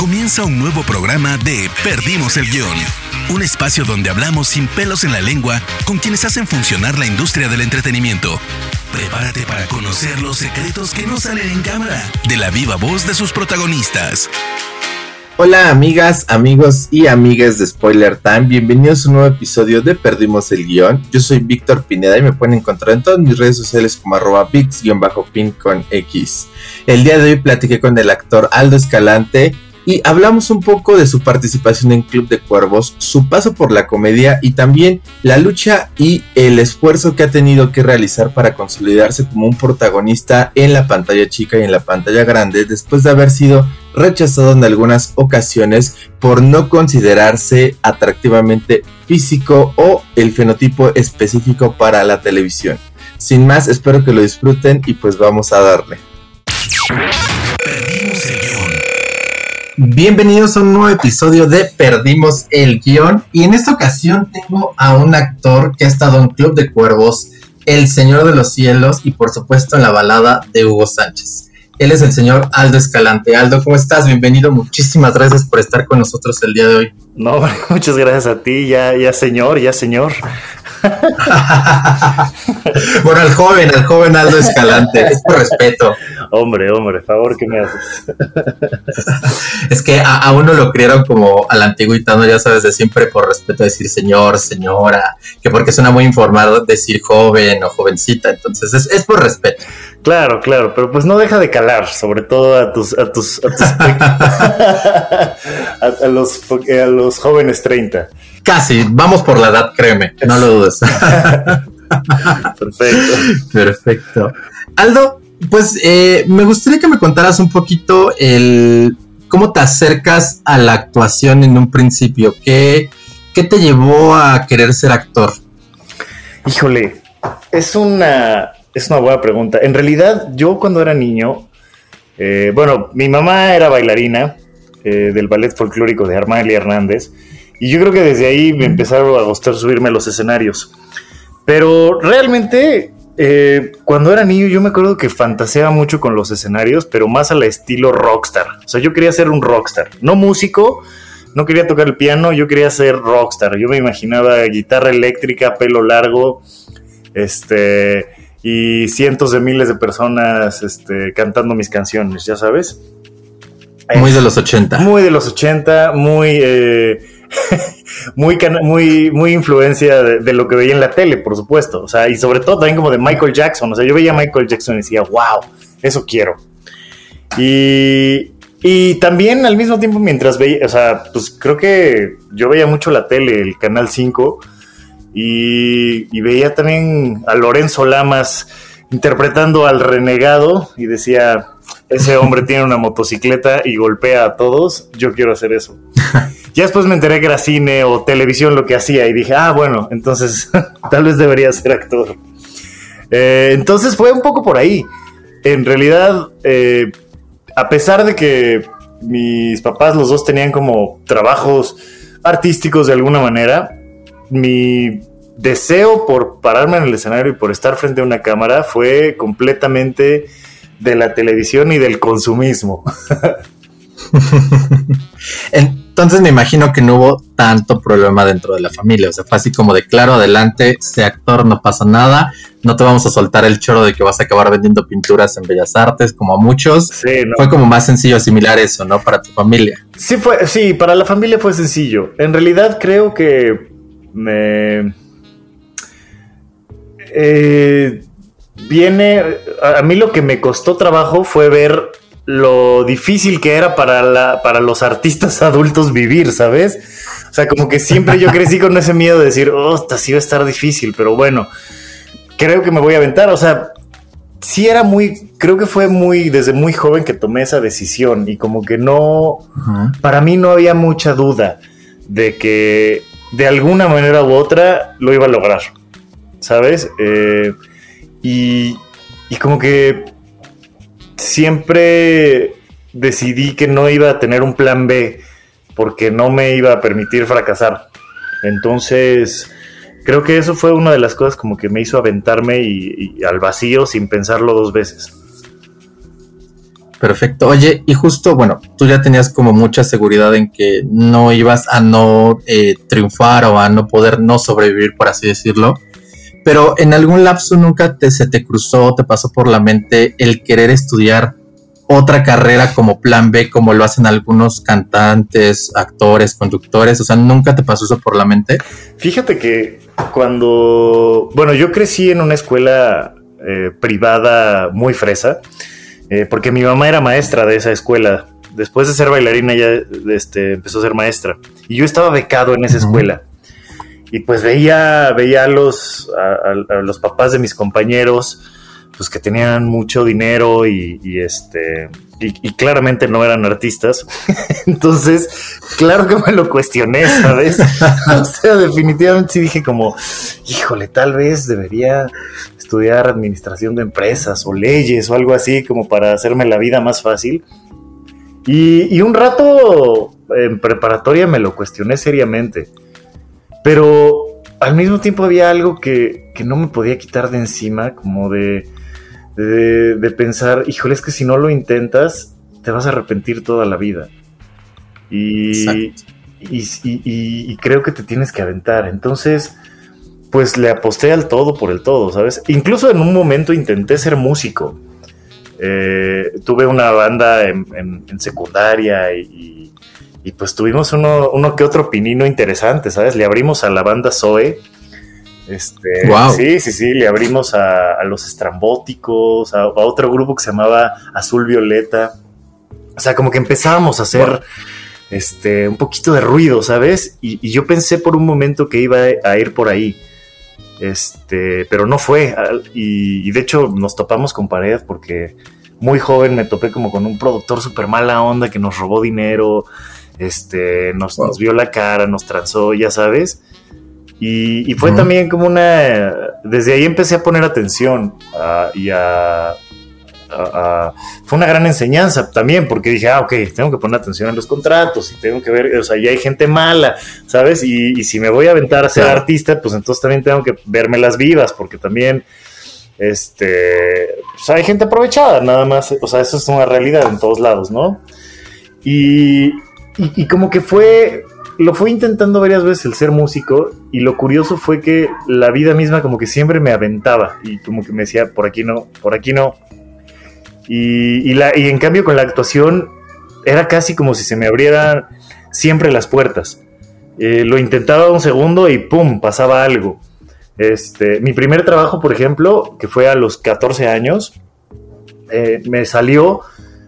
Comienza un nuevo programa de Perdimos el Guión. Un espacio donde hablamos sin pelos en la lengua con quienes hacen funcionar la industria del entretenimiento. Prepárate para conocer los secretos que no salen en cámara de la viva voz de sus protagonistas. Hola amigas, amigos y amigas de Spoiler Time, bienvenidos a un nuevo episodio de Perdimos el Guión. Yo soy Víctor Pineda y me pueden encontrar en todas mis redes sociales como arroba pix-pin con X. El día de hoy platiqué con el actor Aldo Escalante y hablamos un poco de su participación en Club de Cuervos, su paso por la comedia y también la lucha y el esfuerzo que ha tenido que realizar para consolidarse como un protagonista en la pantalla chica y en la pantalla grande después de haber sido rechazado en algunas ocasiones por no considerarse atractivamente físico o el fenotipo específico para la televisión. Sin más, espero que lo disfruten y pues vamos a darle. Bienvenidos a un nuevo episodio de Perdimos el Guión y en esta ocasión tengo a un actor que ha estado en Club de Cuervos, El Señor de los Cielos y por supuesto en la balada de Hugo Sánchez. Él es el señor Aldo Escalante. Aldo, ¿cómo estás? Bienvenido. Muchísimas gracias por estar con nosotros el día de hoy. No, muchas gracias a ti, ya, ya señor, ya señor. bueno, al joven, al joven Aldo Escalante, es por respeto. Hombre, hombre, favor que me haces. es que a, uno lo criaron como al antiguitano, ya sabes, de siempre por respeto decir señor, señora, que porque suena muy informado decir joven o jovencita, entonces es, es por respeto. Claro, claro, pero pues no deja de calar, sobre todo a tus, a tus, a, tus a, los, a los jóvenes 30. Casi, vamos por la edad, créeme, no lo dudes. Perfecto. Perfecto. Aldo, pues eh, me gustaría que me contaras un poquito el cómo te acercas a la actuación en un principio. ¿Qué, qué te llevó a querer ser actor? Híjole, es una es una buena pregunta. En realidad, yo cuando era niño, eh, bueno, mi mamá era bailarina eh, del ballet folclórico de Armando Hernández, y yo creo que desde ahí me empezaron a gustar subirme a los escenarios. Pero realmente, eh, cuando era niño, yo me acuerdo que fantaseaba mucho con los escenarios, pero más al estilo rockstar. O sea, yo quería ser un rockstar, no músico. No quería tocar el piano, yo quería ser rockstar. Yo me imaginaba guitarra eléctrica, pelo largo, este, y cientos de miles de personas este, cantando mis canciones, ya sabes. Muy de los 80. Muy de los 80, muy, eh, muy, muy, influencia de, lo que veía en la tele, por supuesto. O sea, y sobre todo también como de Michael Jackson. O sea, yo veía a Michael Jackson y decía, wow, eso quiero. Y, y también al mismo tiempo mientras veía, o sea, pues creo que yo veía mucho la tele, el Canal 5 y, veía también a Lorenzo Lamas interpretando al renegado y decía, ese hombre tiene una motocicleta y golpea a todos, yo quiero hacer eso. ya después me enteré que era cine o televisión lo que hacía y dije, ah, bueno, entonces tal vez debería ser actor. Eh, entonces fue un poco por ahí. En realidad, eh, a pesar de que mis papás los dos tenían como trabajos artísticos de alguna manera, mi deseo por pararme en el escenario y por estar frente a una cámara fue completamente de la televisión y del consumismo. Entonces me imagino que no hubo tanto problema dentro de la familia, o sea, fue así como de claro, adelante, sé actor, no pasa nada, no te vamos a soltar el choro de que vas a acabar vendiendo pinturas en Bellas Artes, como a muchos. Fue como más sencillo asimilar eso, ¿no? Para tu familia. Sí, fue, sí, para la familia fue sencillo. En realidad creo que me... Eh, viene, a mí lo que me costó trabajo fue ver lo difícil que era para, la, para los artistas adultos vivir, ¿sabes? O sea, como que siempre yo crecí con ese miedo de decir, oh, sí va a estar difícil, pero bueno, creo que me voy a aventar. O sea, sí era muy, creo que fue muy, desde muy joven que tomé esa decisión y como que no, para mí no había mucha duda de que de alguna manera u otra lo iba a lograr, ¿sabes? Eh, y, y como que siempre decidí que no iba a tener un plan B porque no me iba a permitir fracasar. Entonces, creo que eso fue una de las cosas como que me hizo aventarme y, al vacío sin pensarlo dos veces. Perfecto. Oye, y justo, bueno, tú ya tenías como mucha seguridad en que no ibas a no eh, triunfar o a no poder no sobrevivir, por así decirlo. Pero en algún lapso nunca te, se te cruzó, te pasó por la mente el querer estudiar otra carrera como plan B, como lo hacen algunos cantantes, actores, conductores. O sea, nunca te pasó eso por la mente. Fíjate que cuando, bueno, yo crecí en una escuela eh, privada muy fresa eh, porque mi mamá era maestra de esa escuela. Después de ser bailarina ya este, empezó a ser maestra. Y yo estaba becado en esa escuela. Y pues veía, veía a, los, los papás de mis compañeros, pues que tenían mucho dinero y, este, y, claramente no eran artistas. Entonces, claro que me lo cuestioné, ¿sabes? o sea, definitivamente sí dije como, híjole, tal vez debería estudiar administración de empresas o leyes o algo así como para hacerme la vida más fácil. Y, un rato en preparatoria me lo cuestioné seriamente, pero al mismo tiempo había algo que, no me podía quitar de encima, como de, de, pensar, híjole, es que si no lo intentas, te vas a arrepentir toda la vida. Y, y, creo que te tienes que aventar. Entonces, pues le aposté al todo por el todo, ¿sabes? Incluso en un momento intenté ser músico. Eh, tuve una banda en, secundaria y, pues tuvimos uno, uno, que otro pinino interesante, ¿sabes? Le abrimos a la banda Zoe. Este, Sí, sí, sí, le abrimos a, los estrambóticos, a, otro grupo que se llamaba Azul Violeta. O sea, como que empezábamos a hacer este, un poquito de ruido, ¿sabes? Y, y, yo pensé por un momento que iba a ir por ahí. Este, pero no fue. Y, de hecho nos topamos con pared porque muy joven me topé como con un productor súper mala onda que nos robó dinero, este, nos, vio la cara, nos transó, ya sabes. Y, fue también como una... Desde ahí empecé a poner atención y a fue una gran enseñanza también, porque dije, ah, ok, tengo que poner atención a los contratos y tengo que ver, o sea, ya hay gente mala, ¿sabes? Y, si me voy a aventar a ser artista, pues entonces también tengo que verme las vivas, porque también, este, pues hay gente aprovechada, nada más, o sea, eso es una realidad en todos lados, ¿no? Y, y como que fue, lo fue intentando varias veces el ser músico y lo curioso fue que la vida misma como que siempre me aventaba y como que me decía, por aquí no, por aquí no, y, la, y en cambio con la actuación era casi como si se me abrieran siempre las puertas. Eh, lo intentaba un segundo y ¡pum! pasaba algo. Este, mi primer trabajo, por ejemplo, que fue a los 14 años, eh, me salió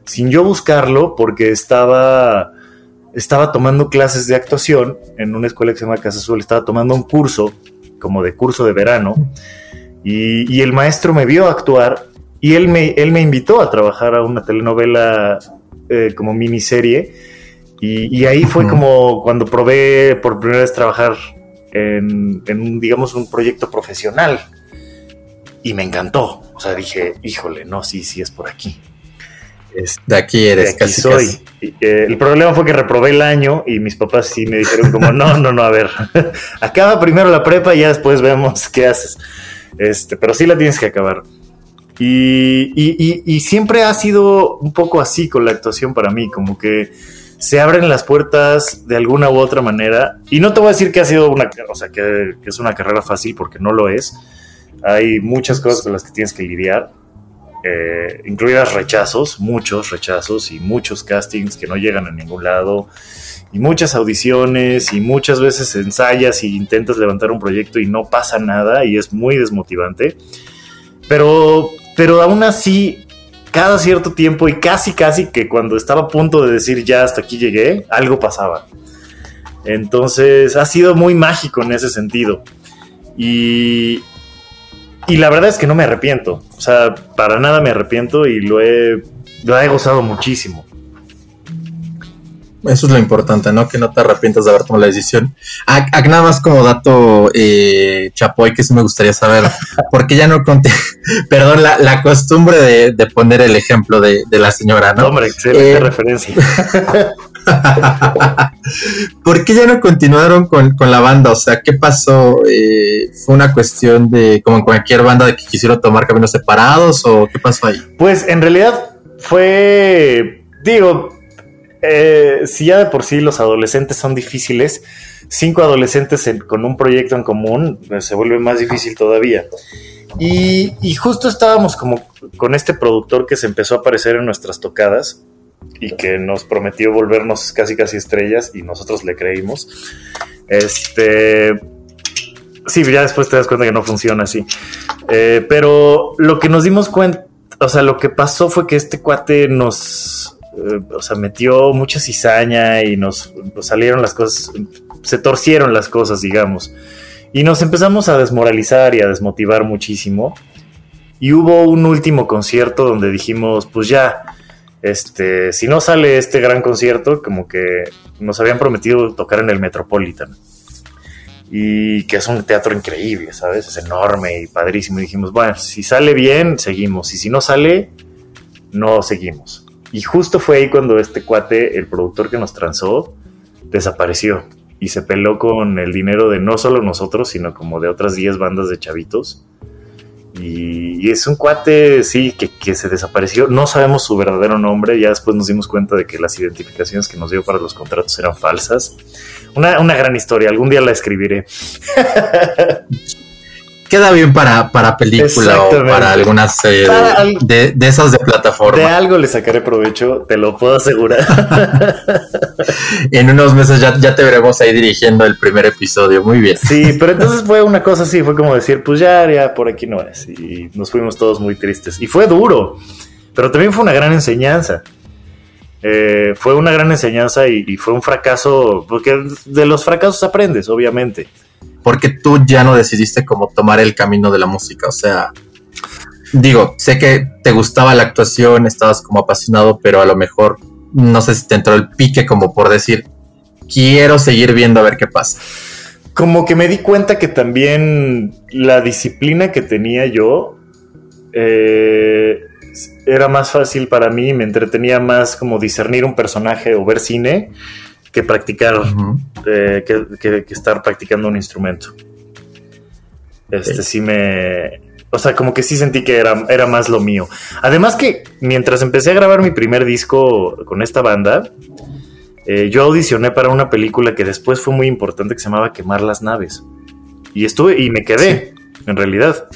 sin yo buscarlo porque estaba, estaba tomando clases de actuación en una escuela que se llama Casa Azul, estaba tomando un curso, como de curso de verano, y, y el maestro me vio actuar y él me, él me invitó a trabajar a una telenovela eh, como miniserie. Y, ahí fue como cuando probé por primera vez trabajar en, un, digamos, un proyecto profesional. Y me encantó. O sea, dije, híjole, no, sí, sí, es por aquí. De aquí eres, de aquí soy. Eh, el problema fue que reprobé el año y mis papás sí me dijeron como, no, no, no, a ver, acaba primero la prepa y ya después vemos qué haces. Este, pero sí la tienes que acabar. Y, siempre ha sido un poco así con la actuación para mí, como que se abren las puertas de alguna u otra manera. Y no te voy a decir que ha sido una, o sea, que, es una carrera fácil porque no lo es. Hay muchas cosas con las que tienes que lidiar, eh, incluidas rechazos, muchos rechazos y muchos castings que no llegan a ningún lado, y muchas audiciones, y muchas veces ensayas y intentas levantar un proyecto y no pasa nada y es muy desmotivante. Pero pero aún así, cada cierto tiempo y casi, casi que cuando estaba a punto de decir ya hasta aquí llegué, algo pasaba. Entonces ha sido muy mágico en ese sentido. Y, y la verdad es que no me arrepiento. O sea, para nada me arrepiento y lo he, lo he gozado muchísimo. Eso es lo importante, ¿no? Que no te arrepientas de haber tomado la decisión. A, nada más como dato, eh, Chapoy, que sí me gustaría saber, ¿por qué ya no conté? Perdón, la, costumbre de, poner el ejemplo de, la señora, ¿no? Hombre, excelente eh, referencia. ¿Por qué ya no continuaron con, la banda? O sea, ¿qué pasó? Eh, ¿Fue una cuestión de, como en cualquier banda, de que quisieron tomar caminos separados o qué pasó ahí? Pues en realidad fue, digo, eh, si ya de por sí los adolescentes son difíciles, cinco adolescentes con un proyecto en común pues, se vuelve más difícil todavía. Y, y, justo estábamos como con este productor que se empezó a aparecer en nuestras tocadas y que nos prometió volvernos casi casi estrellas y nosotros le creímos. Este, sí, ya después te das cuenta que no funciona así. Eh, pero lo que nos dimos cuenta, o sea, lo que pasó fue que este cuate nos, eh, o sea, metió mucha cizaña y nos salieron las cosas, se torcieron las cosas, digamos. Y nos empezamos a desmoralizar y a desmotivar muchísimo. Y hubo un último concierto donde dijimos, pues ya, este, si no sale este gran concierto, como que nos habían prometido tocar en el Metropolitan. Y que es un teatro increíble, ¿sabes? Es enorme y padrísimo. Y dijimos, bueno, si sale bien, seguimos. Y si no sale, no seguimos. Y justo fue ahí cuando este cuate, el productor que nos transó, desapareció. Y se peló con el dinero de no solo nosotros, sino como de otras 10 bandas de chavitos y, es un cuate, sí, que, se desapareció. No sabemos su verdadero nombre. Ya después nos dimos cuenta de que las identificaciones que nos dio para los contratos eran falsas. Una, una gran historia. Algún día la escribiré. queda bien para, para película o para algunas eh, de, esas de plataforma. De algo le sacaré provecho, te lo puedo asegurar. en unos meses ya, ya, te veremos ahí dirigiendo el primer episodio, muy bien. Sí, pero entonces fue una cosa así, fue como decir, pues ya, ya, por aquí no es. Y nos fuimos todos muy tristes. Y fue duro, pero también fue una gran enseñanza. Eh, fue una gran enseñanza y fue un fracaso, porque de los fracasos aprendes, obviamente porque tú ya no decidiste cómo tomar el camino de la música. O sea, digo, sé que te gustaba la actuación, estabas como apasionado, pero a lo mejor no sé si te entró el pique como por decir, quiero seguir viendo a ver qué pasa. Como que me di cuenta que también la disciplina que tenía yo eh, era más fácil para mí, me entretenía más como discernir un personaje o ver cine que practicar, eh, que, estar practicando un instrumento. Este sí me. O sea, como que sí sentí que era, era más lo mío. Además que mientras empecé a grabar mi primer disco con esta banda, eh, yo audicioné para una película que después fue muy importante que se llamaba Quemar las naves. Y estuve, y me quedé, en realidad.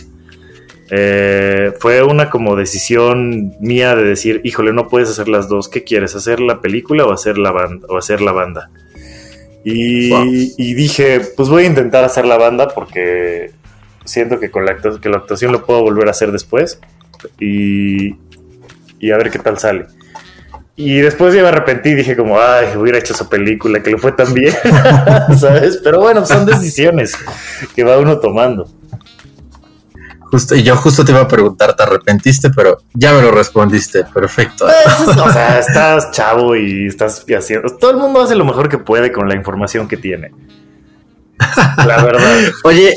Eh, fue una como decisión mía de decir, híjole, no puedes hacer las dos. ¿Qué quieres? ¿Hacer la película o hacer la banda? O hacer la banda? Y, dije, pues voy a intentar hacer la banda porque siento que con la, que la actuación lo puedo volver a hacer después. Y, y a ver qué tal sale. Y después ya me arrepentí y dije como, ay, hubiera hecho esa película que lo fue tan bien, ¿sabes? Pero bueno, son decisiones que va uno tomando. Justo, y yo justo te iba a preguntar, ¿te arrepentiste? Pero ya me lo respondiste, perfecto. Pues, o sea, estás chavo y estás haciendo. Todo el mundo hace lo mejor que puede con la información que tiene. La verdad. Oye,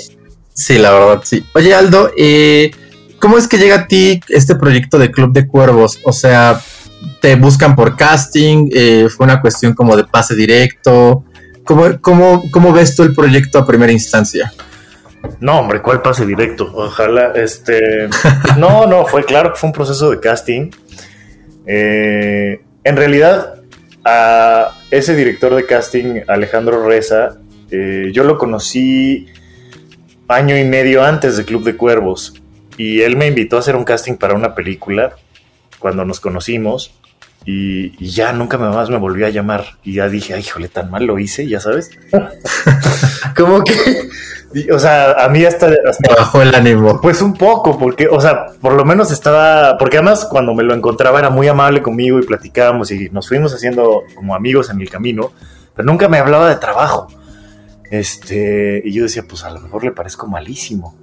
sí, la verdad, sí. Oye, Aldo, eh, ¿cómo es que llega a ti este proyecto de Club de Cuervos? O sea, ¿te buscan por casting? Eh, ¿Fue una cuestión como de pase directo? ¿Cómo, cómo, cómo ves tú el proyecto a primera instancia? No, hombre, ¿cuál pase directo? Ojalá, este... no, no, fue claro que fue un proceso de casting. Eh, en realidad, a ese director de casting, Alejandro Reza, eh, yo lo conocí año y medio antes de Club de Cuervos. Y él me invitó a hacer un casting para una película cuando nos conocimos. Y, y, ya nunca más me volvió a llamar. Y ya dije, ay, híjole, tan mal lo hice, ya sabes. Como que o sea, a mí hasta, hasta, bajó el ánimo. Pues un poco, porque, o sea, por lo menos estaba, porque además cuando me lo encontraba era muy amable conmigo y platicábamos y nos fuimos haciendo como amigos en el camino, pero nunca me hablaba de trabajo. Este, y yo decía, pues a lo mejor le parezco malísimo,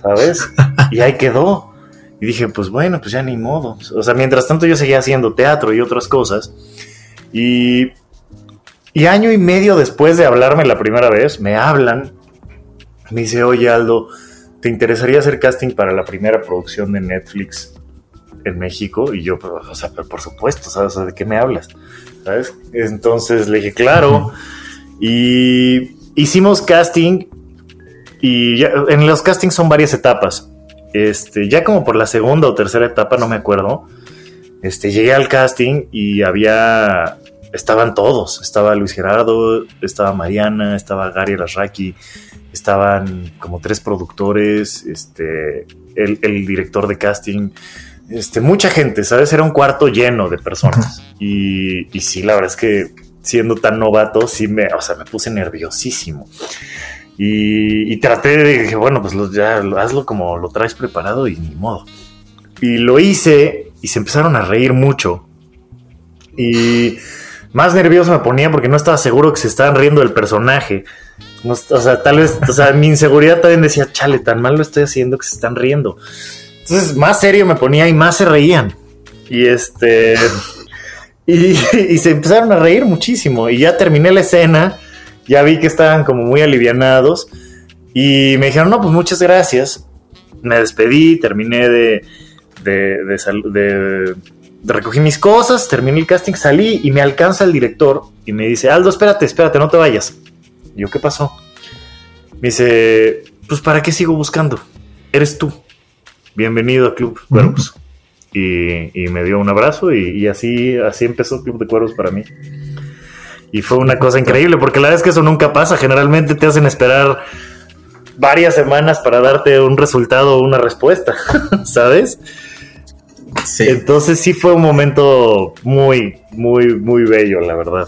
¿sabes? y ahí quedó. Y dije, pues bueno, pues ya ni modo. O sea, mientras tanto yo seguía haciendo teatro y otras cosas. Y, y año y medio después de hablarme la primera vez, me hablan me dice, oye Aldo, ¿te interesaría hacer casting para la primera producción de Netflix en México? Y yo, o sea, por supuesto, ¿sabes? ¿De qué me hablas? ¿Sabes? Entonces le dije, claro. Y hicimos casting y ya, en los castings son varias etapas. Este, ya como por la segunda o tercera etapa, no me acuerdo, Este, llegué al casting y había, estaban todos, estaba Luis Gerardo, estaba Mariana, estaba Gary Rasraki, estaban como tres productores, este, el, director de casting, este, mucha gente, ¿sabes? Era un cuarto lleno de personas. Y, y sí, la verdad es que siendo tan novato, sí me, o sea, me puse nerviosísimo. Y, traté de, dije, bueno, pues ya hazlo como lo traes preparado y ni modo. Y lo hice y se empezaron a reír mucho. Y más nervioso me ponía porque no estaba seguro que se estaban riendo del personaje. o sea, tal vez, o sea, mi inseguridad también decía, chale, tan mal lo estoy haciendo que se están riendo. Entonces, más serio me ponía y más se reían. Y este. Y, y se empezaron a reír muchísimo. Y ya terminé la escena ya vi que estaban como muy alivianados y me dijeron, no, pues muchas gracias. Me despedí, terminé de, de, de, recogí mis cosas, terminé el casting, salí y me alcanza el director y me dice, Aldo, espérate, espérate, no te vayas. Y yo, ¿qué pasó? Me dice, pues ¿para qué sigo buscando? Eres tú. Bienvenido a Club Cuervos. y, me dio un abrazo y, y, así, así empezó Club de Cuervos para mí. Y fue una cosa increíble, porque la verdad es que eso nunca pasa. Generalmente te hacen esperar varias semanas para darte un resultado o una respuesta, ¿sabes? Sí. Entonces sí fue un momento muy, muy, muy bello, la verdad.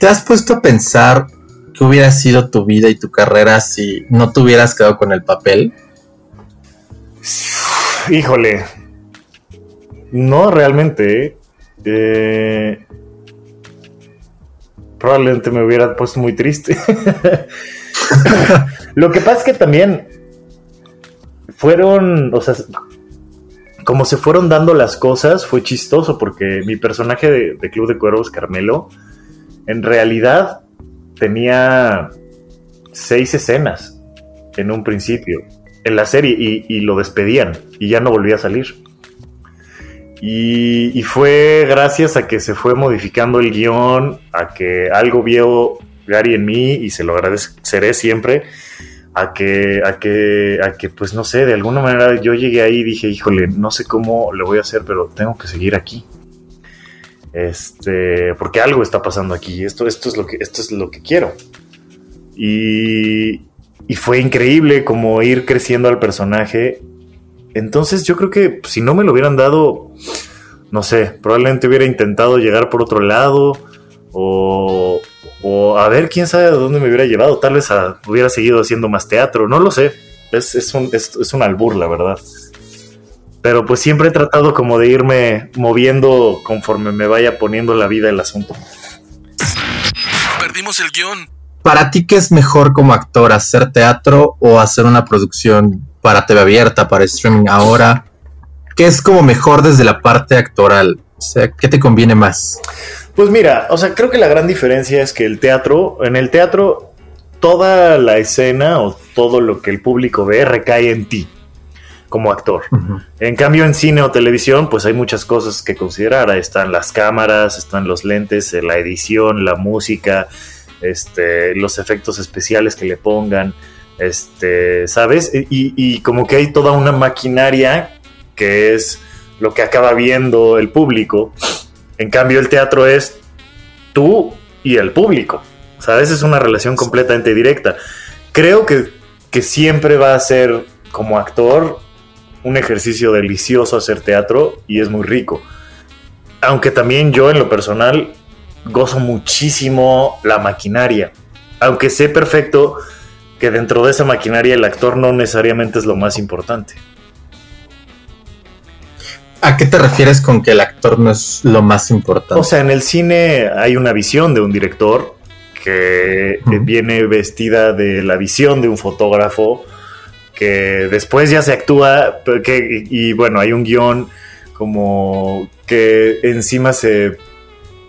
¿Te has puesto a pensar qué hubiera sido tu vida y tu carrera si no te hubieras quedado con el papel? Híjole. No, realmente. ¿eh? Probablemente me hubiera puesto muy triste. Lo que pasa es que también fueron, o sea, como se fueron dando las cosas, fue chistoso porque mi personaje de, Club de Cuervos, Carmelo, en realidad tenía seis escenas en un principio en la serie y, y lo despedían y ya no volvía a salir. Y, fue gracias a que se fue modificando el guion, a que algo vio Gary en mí y se lo agradeceré siempre, a que, a que, a que, pues no sé, de alguna manera yo llegué ahí y dije, híjole, no sé cómo lo voy a hacer, pero tengo que seguir aquí. Este, porque algo está pasando aquí. Esto, esto es lo que, esto es lo que quiero. Y, y fue increíble como ir creciendo al personaje entonces yo creo que si no me lo hubieran dado, no sé, probablemente hubiera intentado llegar por otro lado o, a ver quién sabe a dónde me hubiera llevado. Tal vez hubiera seguido haciendo más teatro, no lo sé. Es, un, es, un albur, la verdad. Pero pues siempre he tratado como de irme moviendo conforme me vaya poniendo la vida el asunto. Perdimos el guion. ¿Para ti qué es mejor como actor, hacer teatro o hacer una producción para TV abierta, para streaming ahora? ¿Qué es como mejor desde la parte actoral? O sea, ¿qué te conviene más? Pues mira, o sea, creo que la gran diferencia es que el teatro, en el teatro, toda la escena o todo lo que el público ve recae en ti como actor. En cambio, en cine o televisión, pues hay muchas cosas que considerar. Ahí están las cámaras, están los lentes, la edición, la música, este, los efectos especiales que le pongan. Este, ¿sabes? Y, como que hay toda una maquinaria que es lo que acaba viendo el público. En cambio, el teatro es tú y el público. ¿Sabes? Es una relación completamente directa. Creo que, que siempre va a ser, como actor, un ejercicio delicioso hacer teatro y es muy rico. Aunque también yo, en lo personal, gozo muchísimo la maquinaria. Aunque sé perfecto que dentro de esa maquinaria el actor no necesariamente es lo más importante. ¿A qué te refieres con que el actor no es lo más importante? O sea, en el cine hay una visión de un director que viene vestida de la visión de un fotógrafo, que después ya se actúa, y bueno, hay un guion como que encima se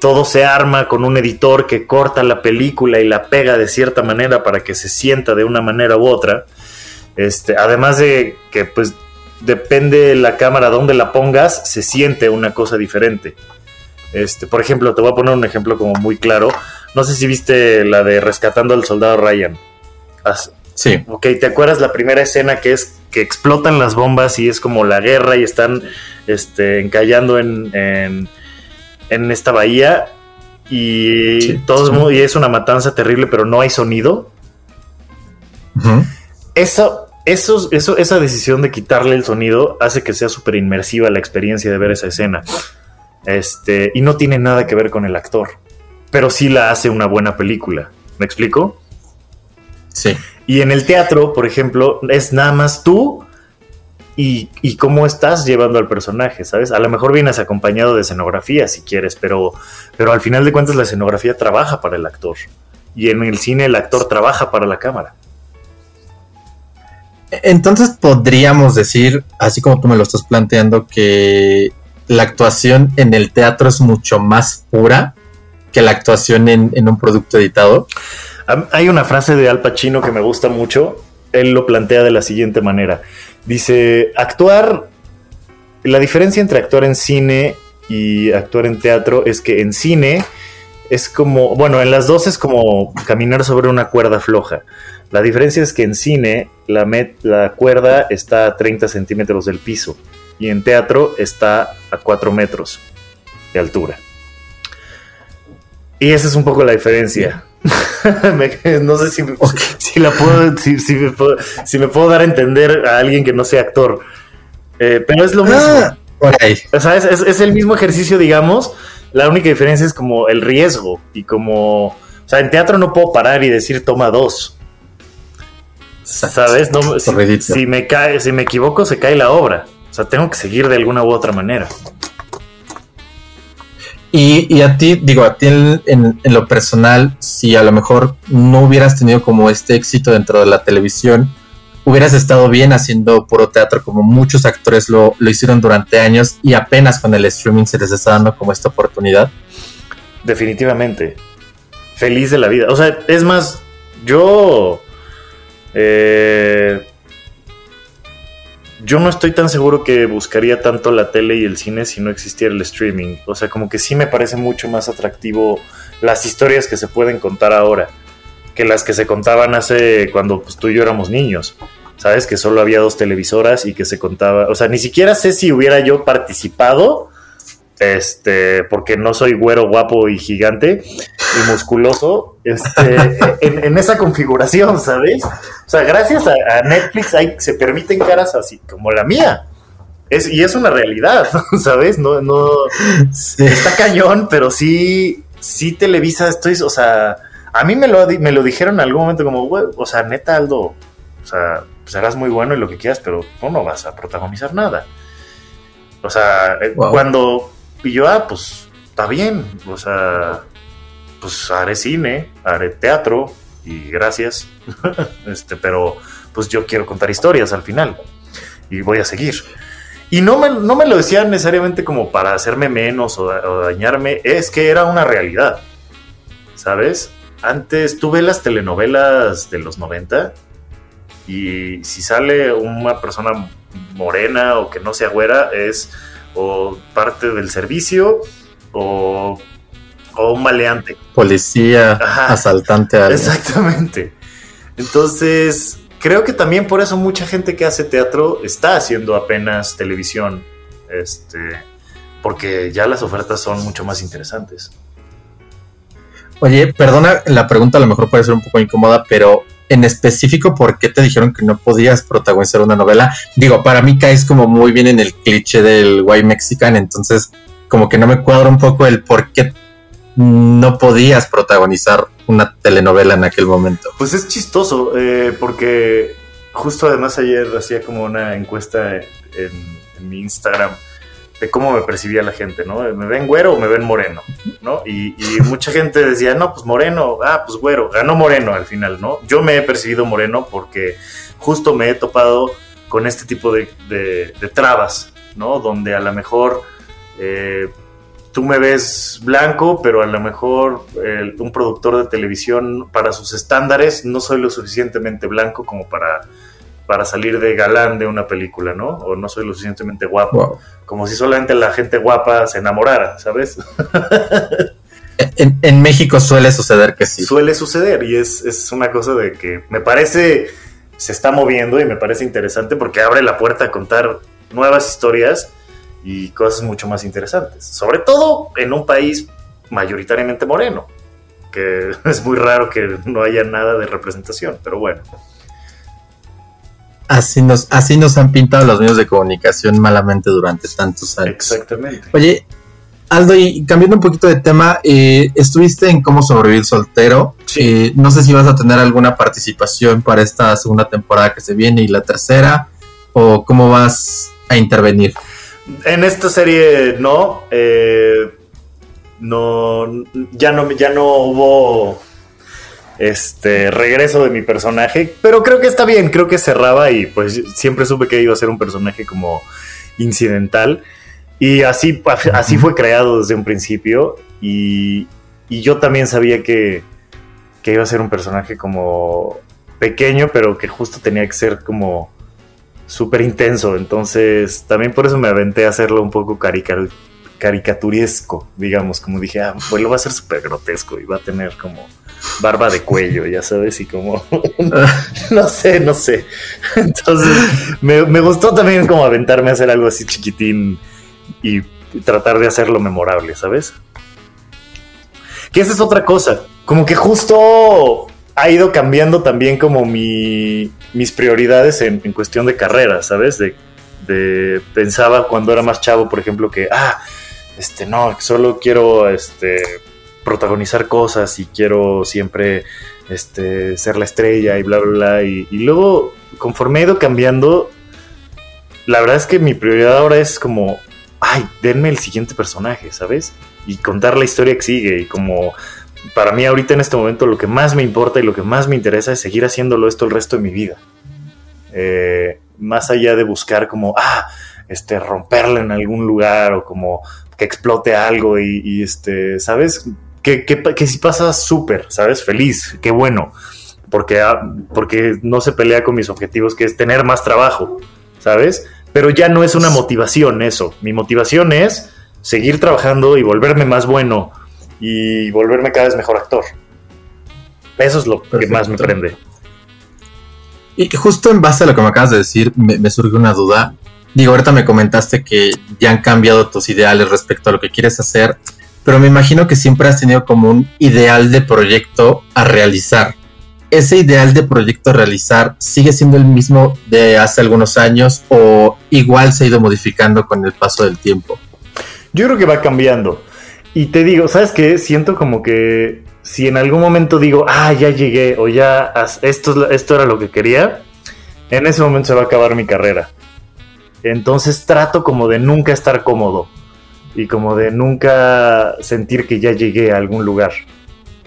todo se arma con un editor que corta la película y la pega de cierta manera para que se sienta de una manera u otra. Este, además de que pues depende la cámara donde la pongas, se siente una cosa diferente. Este, por ejemplo, te voy a poner un ejemplo como muy claro. No sé si viste la de Rescatando al Soldado Ryan. sí. Ok, ¿te acuerdas la primera escena que es que explotan las bombas y es como la guerra y están este, encallando en, en, esta bahía y todo y es una matanza terrible, pero no hay sonido. Eso, eso, eso, esa decisión de quitarle el sonido hace que sea súper inmersiva la experiencia de ver esa escena. Este, y no tiene nada que ver con el actor, pero sí la hace una buena película. ¿Me explico? Sí. Y en el teatro, por ejemplo, es nada más tú y, cómo estás llevando al personaje, ¿sabes? A lo mejor vienes acompañado de escenografía si quieres, pero, pero al final de cuentas la escenografía trabaja para el actor. Y en el cine el actor trabaja para la cámara. Entonces podríamos decir, así como tú me lo estás planteando, que la actuación en el teatro es mucho más pura que la actuación en, un producto editado. Hay una frase de Al Pacino que me gusta mucho. Él lo plantea de la siguiente manera. Dice, actuar, la diferencia entre actuar en cine y actuar en teatro es que en cine es como, bueno, en las dos es como caminar sobre una cuerda floja. La diferencia es que en cine la, la cuerda está a 30 centímetros del piso y en teatro está a 4 metros de altura. Y esa es un poco la diferencia. no sé si, si la puedo si, me puedo, si, me puedo, dar a entender a alguien que no sea actor. Eh, pero es lo mismo. Ah, o sea, es, es, el mismo ejercicio, digamos. La única diferencia es como el riesgo y como... O sea, en teatro no puedo parar y decir toma dos. ¿Sabes? No, si, me cae, si me equivoco, se cae la obra. O sea, tengo que seguir de alguna u otra manera. Y, a ti, digo, a ti en, lo personal, si a lo mejor no hubieras tenido como este éxito dentro de la televisión, hubieras estado bien haciendo puro teatro como muchos actores lo, lo hicieron durante años y apenas con el streaming se les está dando como esta oportunidad. Definitivamente. Feliz de la vida. O sea, es más, yo... Eh, yo no estoy tan seguro que buscaría tanto la tele y el cine si no existiera el streaming. O sea, como que sí me parece mucho más atractivo las historias que se pueden contar ahora que las que se contaban hace cuando pues, tú y yo éramos niños. Sabes que solo había dos televisoras y que se contaba, o sea, ni siquiera sé si hubiera yo participado, este, porque no soy güero, guapo y gigante y musculoso, este, en, esa configuración, ¿sabes? O sea, gracias a, Netflix hay, se permiten caras así como la mía. Es, y es una realidad, ¿sabes? No, no, está cañón, pero sí, sí Televisa, estoy, o sea, a mí me lo, me lo dijeron en algún momento como, güey, o sea, neta, Aldo, o sea, serás muy bueno y lo que quieras, pero tú no vas a protagonizar nada. O sea, eh, cuando... Y yo, ah, pues, está bien, o sea, pues haré cine, haré teatro y gracias. este, pero pues yo quiero contar historias al final y voy a seguir. Y no me, no me lo decían necesariamente como para hacerme menos o, o dañarme, es que era una realidad, ¿sabes? Antes tuve las telenovelas de los 90 y si sale una persona morena o que no sea güera es o parte del servicio o, un maleante. Policía, asaltante. Exactamente. Entonces, creo que también por eso mucha gente que hace teatro está haciendo apenas televisión. Este, porque ya las ofertas son mucho más interesantes. Oye, perdona, la pregunta a lo mejor puede ser un poco incómoda, pero en específico, ¿por qué te dijeron que no podías protagonizar una novela? Digo, para mí caes como muy bien en el cliché del white mexican, entonces como que no me cuadra un poco el por qué no podías protagonizar una telenovela en aquel momento. Pues es chistoso, eh, porque justo además ayer hacía como una encuesta en mi Instagram de cómo me percibía la gente, ¿no? ¿Me ven güero o me ven moreno? ¿No? Y, mucha gente decía, no, pues moreno, ah, pues güero, ganó moreno al final, ¿no? Yo me he percibido moreno porque justo me he topado con este tipo de, trabas, ¿no? Donde a lo mejor eh, tú me ves blanco, pero a lo mejor un productor de televisión para sus estándares no soy lo suficientemente blanco como para para salir de galán de una película, ¿no? O no soy lo suficientemente guapo. Como si solamente la gente guapa se enamorara, ¿sabes? en, México suele suceder que sí. Suele suceder y es, una cosa de que me parece se está moviendo y me parece interesante porque abre la puerta a contar nuevas historias y cosas mucho más interesantes. Sobre todo en un país mayoritariamente moreno, que es muy raro que no haya nada de representación, pero bueno. Así nos, así nos han pintado los medios de comunicación malamente durante tantos años. Exactamente. Oye, Aldo, y cambiando un poquito de tema, eh, estuviste en Cómo sobrevivir soltero. Eh, no sé si vas a tener alguna participación para esta segunda temporada que se viene y la tercera, o cómo vas a intervenir. En esta serie no, eh, no, ya no, ya no hubo este regreso de mi personaje, pero creo que está bien, creo que cerraba y pues siempre supe que iba a ser un personaje como incidental y así, así fue creado desde un principio y, yo también sabía que, que, iba a ser un personaje como pequeño, pero que justo tenía que ser como súper intenso, entonces también por eso me aventé a hacerlo un poco caricaturesco, digamos, como dije, ah, pues lo va a ser súper grotesco y va a tener como barba de cuello, ya sabes, y como, no sé, no sé. Entonces, me, gustó también como aventarme a hacer algo así chiquitín y tratar de hacerlo memorable, ¿sabes? Que esa es otra cosa, como que justo ha ido cambiando también como mi, mis prioridades en, cuestión de carrera, ¿sabes? De, de, pensaba cuando era más chavo, por ejemplo, que, ah, este, no, solo quiero, este, protagonizar cosas y quiero siempre este, ser la estrella y bla, bla, bla. Y, luego, conforme he ido cambiando, la verdad es que mi prioridad ahora es como, ay, denme el siguiente personaje, ¿sabes? Y contar la historia que sigue. Y como para mí ahorita en este momento lo que más me importa y lo que más me interesa es seguir haciéndolo esto el resto de mi vida. Eh, más allá de buscar como, ah, este, romperla en algún lugar o como que explote algo y, este, ¿sabes? que, si pasa súper, ¿sabes? Feliz, qué bueno, porque, ah, porque no se pelea con mis objetivos, que es tener más trabajo, ¿sabes? Pero ya no es una motivación eso, mi motivación es seguir trabajando y volverme más bueno y volverme cada vez mejor actor. Eso es lo que más me prende. Y justo en base a lo que me acabas de decir, me, me surge una duda. Digo, ahorita me comentaste que ya han cambiado tus ideales respecto a lo que quieres hacer pero me imagino que siempre has tenido como un ideal de proyecto a realizar. ¿Ese ideal de proyecto a realizar sigue siendo el mismo de hace algunos años o igual se ha ido modificando con el paso del tiempo? Yo creo que va cambiando. Y te digo, ¿sabes qué? Siento como que si en algún momento digo, ah, ya llegué o ya esto, esto era lo que quería, en ese momento se va a acabar mi carrera. Entonces trato como de nunca estar cómodo y como de nunca sentir que ya llegué a algún lugar.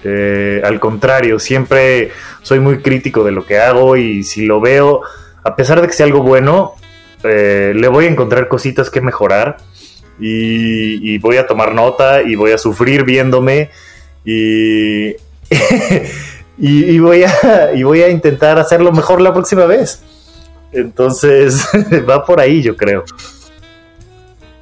Eh, al contrario, siempre soy muy crítico de lo que hago y si lo veo, a pesar de que sea algo bueno, eh, le voy a encontrar cositas que mejorar y, voy a tomar nota y voy a sufrir viéndome y, y, voy a, y voy a intentar hacerlo mejor la próxima vez. Entonces va por ahí, yo creo.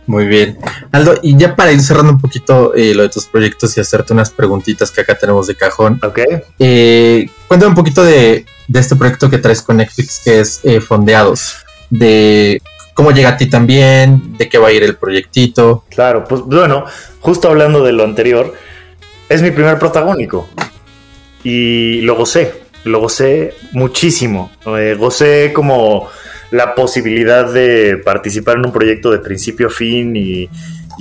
Muy bien. Aldo, y ya para ir cerrando un poquito eh, lo de tus proyectos y hacerte unas preguntitas que acá tenemos de cajón. Ok. Eh, cuéntame un poquito de, este proyecto que traes con Netflix, que es eh, Fondeados. De cómo llega a ti también, de qué va a ir el proyectito. Claro, pues bueno, justo hablando de lo anterior, es mi primer protagónico. Y lo gocé, lo gocé muchísimo. gocé como la posibilidad de participar en un proyecto de principio a fin y,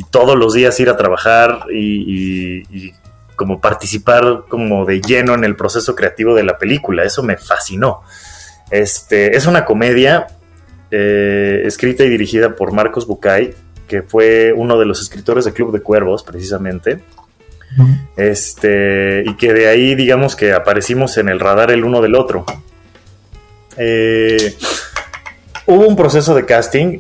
todos los días ir a trabajar y, como participar como de lleno en el proceso creativo de la película. Eso me fascinó. Este, es una comedia eh, escrita y dirigida por Marcos Bucay, que fue uno de los escritores de Club de Cuervos, precisamente. Este, y que de ahí, digamos que aparecimos en el radar el uno del otro. Eh, hubo un proceso de casting,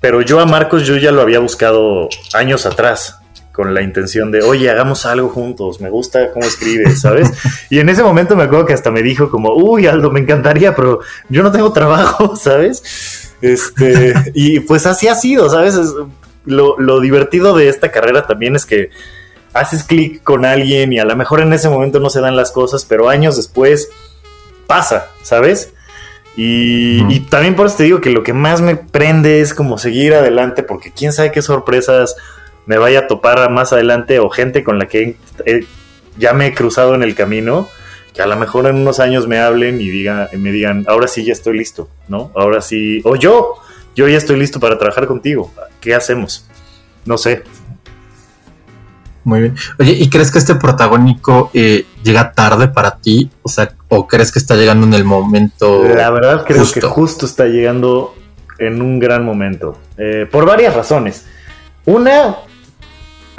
pero yo a Marcos yo ya lo había buscado años atrás con la intención de, oye, hagamos algo juntos, me gusta cómo escribes, ¿sabes? Y en ese momento me acuerdo que hasta me dijo como, uy, Aldo, me encantaría, pero yo no tengo trabajo, ¿sabes? Este, y pues así ha sido, ¿sabes? lo, lo divertido de esta carrera también es que haces clic con alguien y a lo mejor en ese momento no se dan las cosas, pero años después pasa, ¿sabes? Y, también por eso te digo que lo que más me prende es como seguir adelante, porque quién sabe qué sorpresas me vaya a topar más adelante o gente con la que ya me he cruzado en el camino, que a lo mejor en unos años me hablen y, diga, y me digan, ahora sí ya estoy listo, ¿no? Ahora sí, o yo, yo ya estoy listo para trabajar contigo, ¿qué hacemos? No sé. Muy bien. Oye, ¿y crees que este protagónico eh, llega tarde para ti? O sea, ¿o crees que está llegando en el momento? La verdad creo que justo está llegando en un gran momento. Eh, por varias razones. Una,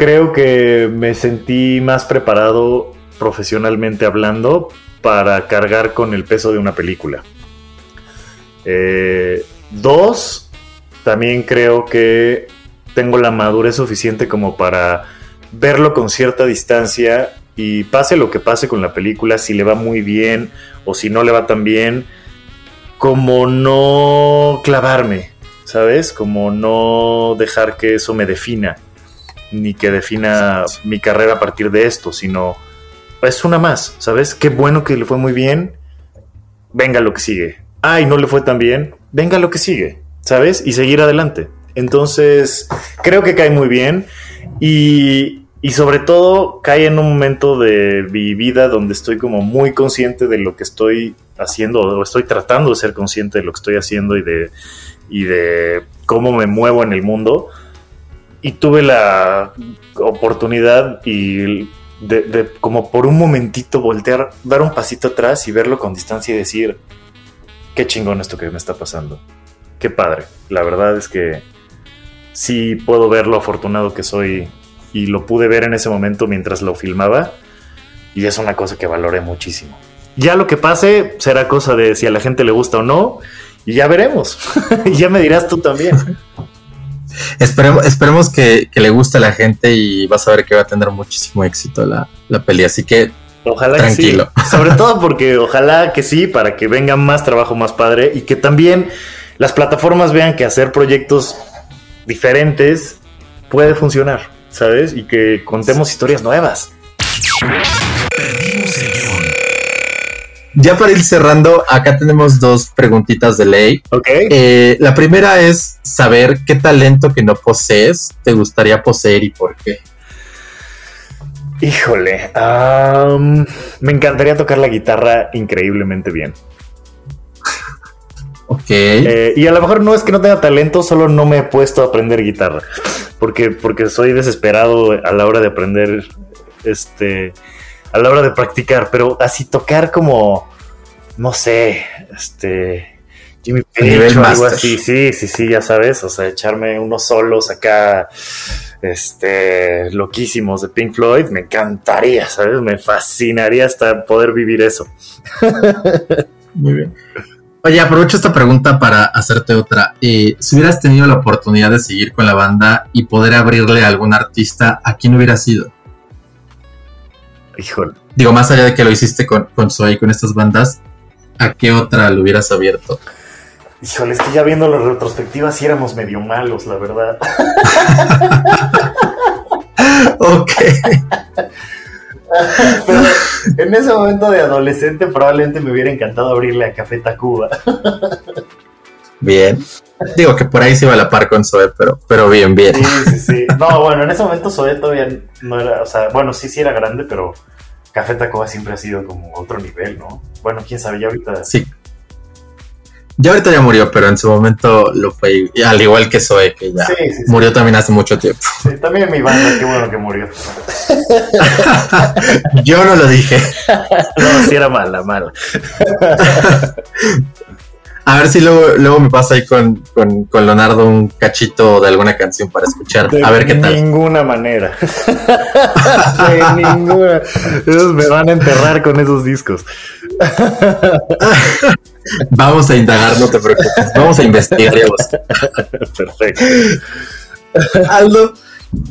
creo que me sentí más preparado profesionalmente hablando para cargar con el peso de una película. Eh, dos, también creo que tengo la madurez suficiente como para verlo con cierta distancia y pase lo que pase con la película, si le va muy bien o si no le va tan bien, como no clavarme, ¿sabes? Como no dejar que eso me defina, ni que defina mi carrera a partir de esto, sino es una más, ¿sabes? Qué bueno que le fue muy bien, venga lo que sigue. Ay, no le fue tan bien, venga lo que sigue, ¿sabes? Y seguir adelante. Entonces, creo que cae muy bien y, y sobre todo cae en un momento de mi vida donde estoy como muy consciente de lo que estoy haciendo o estoy tratando de ser consciente de lo que estoy haciendo y de, y de cómo me muevo en el mundo. Y tuve la oportunidad y de, como por un momentito voltear, dar un pasito atrás y verlo con distancia y decir, qué chingón esto que me está pasando. Qué padre. La verdad es que sí puedo ver lo afortunado que soy y lo pude ver en ese momento mientras lo filmaba y es una cosa que valoré muchísimo. Ya lo que pase será cosa de si a la gente le gusta o no y ya veremos. ya me dirás tú también. Esperemos, esperemos que, le guste a la gente y vas a ver que va a tener muchísimo éxito la, la peli. Así que Ojalá tranquilo. que sí. Sobre todo porque ojalá que sí, para que venga más trabajo más padre y que también las plataformas vean que hacer proyectos diferentes puede funcionar. ¿sabes? Y que contemos historias nuevas. Ya para ir cerrando, acá tenemos dos preguntitas de ley. Ok. Eh, la primera es saber qué talento que no posees te gustaría poseer y por qué. Híjole, me encantaría tocar la guitarra increíblemente bien. Ok. Eh, y a lo mejor no es que no tenga talento, solo no me he puesto a aprender guitarra porque, porque soy desesperado a la hora de aprender, este, a la hora de practicar, pero así tocar como, no sé, este, Jimmy Page o algo así, sí, sí, sí, ya sabes, o sea, echarme unos solos acá, este, loquísimos de Pink Floyd, me encantaría, ¿sabes? Me fascinaría hasta poder vivir eso. Muy bien. Oye, aprovecho esta pregunta para hacerte otra. Eh, si hubieras tenido la oportunidad de seguir con la banda y poder abrirle a algún artista, ¿a quién hubiera sido? Híjole. Digo, más allá de que lo hiciste con, con Zoe, con estas bandas, ¿a qué otra lo hubieras abierto? Híjole, es que ya viendo la retrospectiva sí éramos medio malos, la verdad. ok. Pero en ese momento de adolescente probablemente me hubiera encantado abrirle a Café Tacuba. Bien. Digo que por ahí se iba a la par con Zoe, pero, pero bien, bien. Sí, sí, sí. No, bueno, en ese momento Zoe todavía no era, o sea, bueno, sí, sí era grande, pero Café Tacuba siempre ha sido como otro nivel, ¿no? Bueno, quién sabe, ya ahorita. Sí, ya ahorita ya murió, pero en su momento lo fue, al igual que Zoe, que ya murió también hace mucho tiempo. Sí, también mi banda, qué bueno que murió. Yo no lo dije. no, sí era mala, mala. A ver si luego, luego me pasa ahí con, con, con, Leonardo un cachito de alguna canción para escuchar. a ver qué tal. De ninguna manera. de ninguna. Ellos me van a enterrar con esos discos. Vamos a indagar, no te preocupes. Vamos a investigar. Perfecto. Aldo,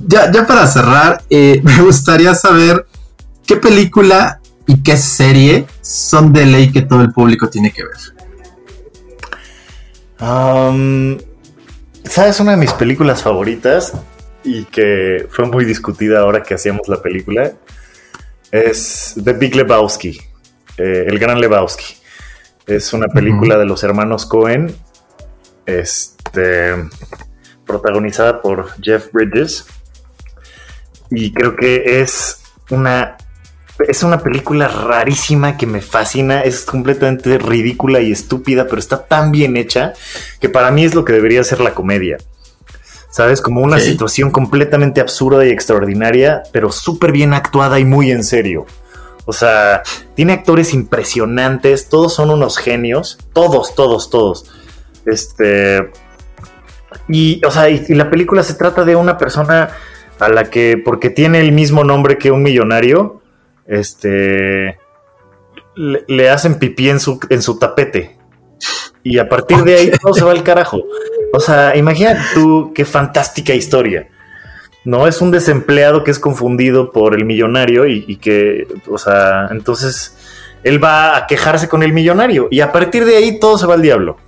ya, ya para cerrar, eh, me gustaría saber qué película y qué serie son de ley que todo el público tiene que ver. ¿Sabes una de mis películas favoritas? Y que fue muy discutida ahora que hacíamos la película. Es The Big Lebowski. Eh, el Gran Lebowski. Es una película de los hermanos Cohen, este, protagonizada por Jeff Bridges. Y creo que es una es una película rarísima que me fascina, es completamente ridícula y estúpida, pero está tan bien hecha que para mí es lo que debería ser la comedia. ¿Sabes? Como una situación completamente absurda y extraordinaria, pero súper bien actuada y muy en serio. O sea, tiene actores impresionantes, todos son unos genios, todos, todos, todos. Este. Y, o sea, y la película se trata de una persona a la que, porque tiene el mismo nombre que un millonario, este, le, hacen pipí en su, en su tapete. Y a partir de ahí todo se va al carajo. O sea, imagínate tú qué fantástica historia. No es un desempleado que es confundido por el millonario y, que, o sea, entonces él va a quejarse con el millonario y a partir de ahí todo se va al diablo.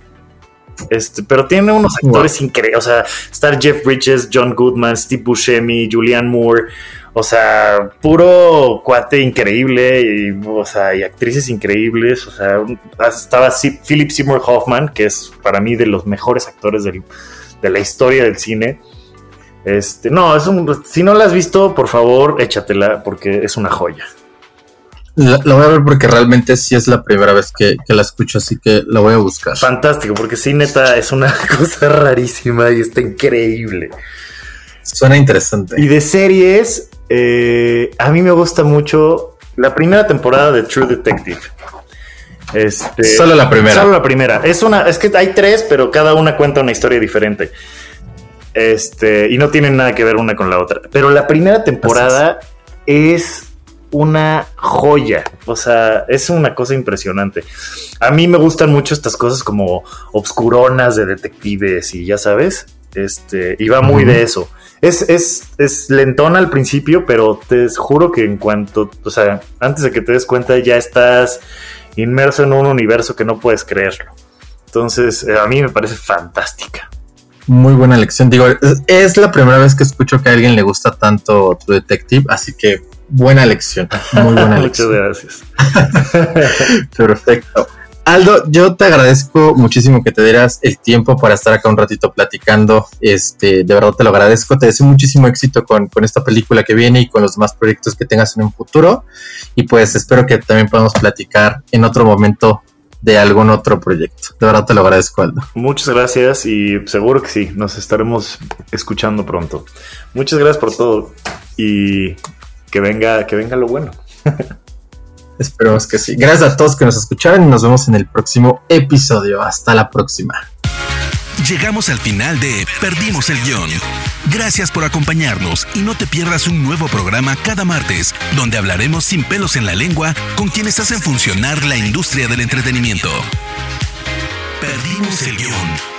Este, pero tiene unos actores increíbles. O sea, está Jeff Bridges, John Goodman, Steve Buscemi, Julianne Moore. O sea, puro cuate increíble y, o sea, y actrices increíbles. O sea, estaba Philip Seymour Hoffman, que es para mí de los mejores actores de la historia del cine. Este, no, es un, si no la has visto, por favor, échatela porque es una joya. La, voy a ver porque realmente sí es la primera vez que, la escucho, así que la voy a buscar. Fantástico, porque sí, neta, es una cosa rarísima y está increíble. Suena interesante. Y de series, eh, a mí me gusta mucho la primera temporada de True Detective. Este, solo la primera. Solo la primera. Es una, es que hay tres, pero cada una cuenta una historia diferente. Este, y no tienen nada que ver una con la otra. Pero la primera temporada es una joya. O sea, es una cosa impresionante. A mí me gustan mucho estas cosas como obscuronas de detectives y ya sabes. Este, y va muy de eso. Es, es, es lentona al principio, pero te juro que en cuanto, o sea, antes de que te des cuenta, ya estás inmerso en un universo que no puedes creerlo. Entonces, eh, a mí me parece fantástica. Muy buena lección. Digo, es, la primera vez que escucho que a alguien le gusta tanto tu Detective, así que buena lección. Muy buena lección. Muchas gracias. Perfecto. Aldo, yo te agradezco muchísimo que te dieras el tiempo para estar acá un ratito platicando. Este, de verdad te lo agradezco. Te deseo muchísimo éxito con, con esta película que viene y con los demás proyectos que tengas en un futuro. Y pues espero que también podamos platicar en otro momento de algún otro proyecto. De verdad te lo agradezco, Aldo. Muchas gracias y seguro que sí, nos estaremos escuchando pronto. Muchas gracias por todo y que venga, que venga lo bueno. Esperemos que sí. Gracias a todos que nos escucharon y nos vemos en el próximo episodio. Hasta la próxima. Llegamos al final de Perdimos el guion. Gracias por acompañarnos y no te pierdas un nuevo programa cada martes donde hablaremos sin pelos en la lengua con quienes hacen funcionar la industria del entretenimiento. Perdimos el guion.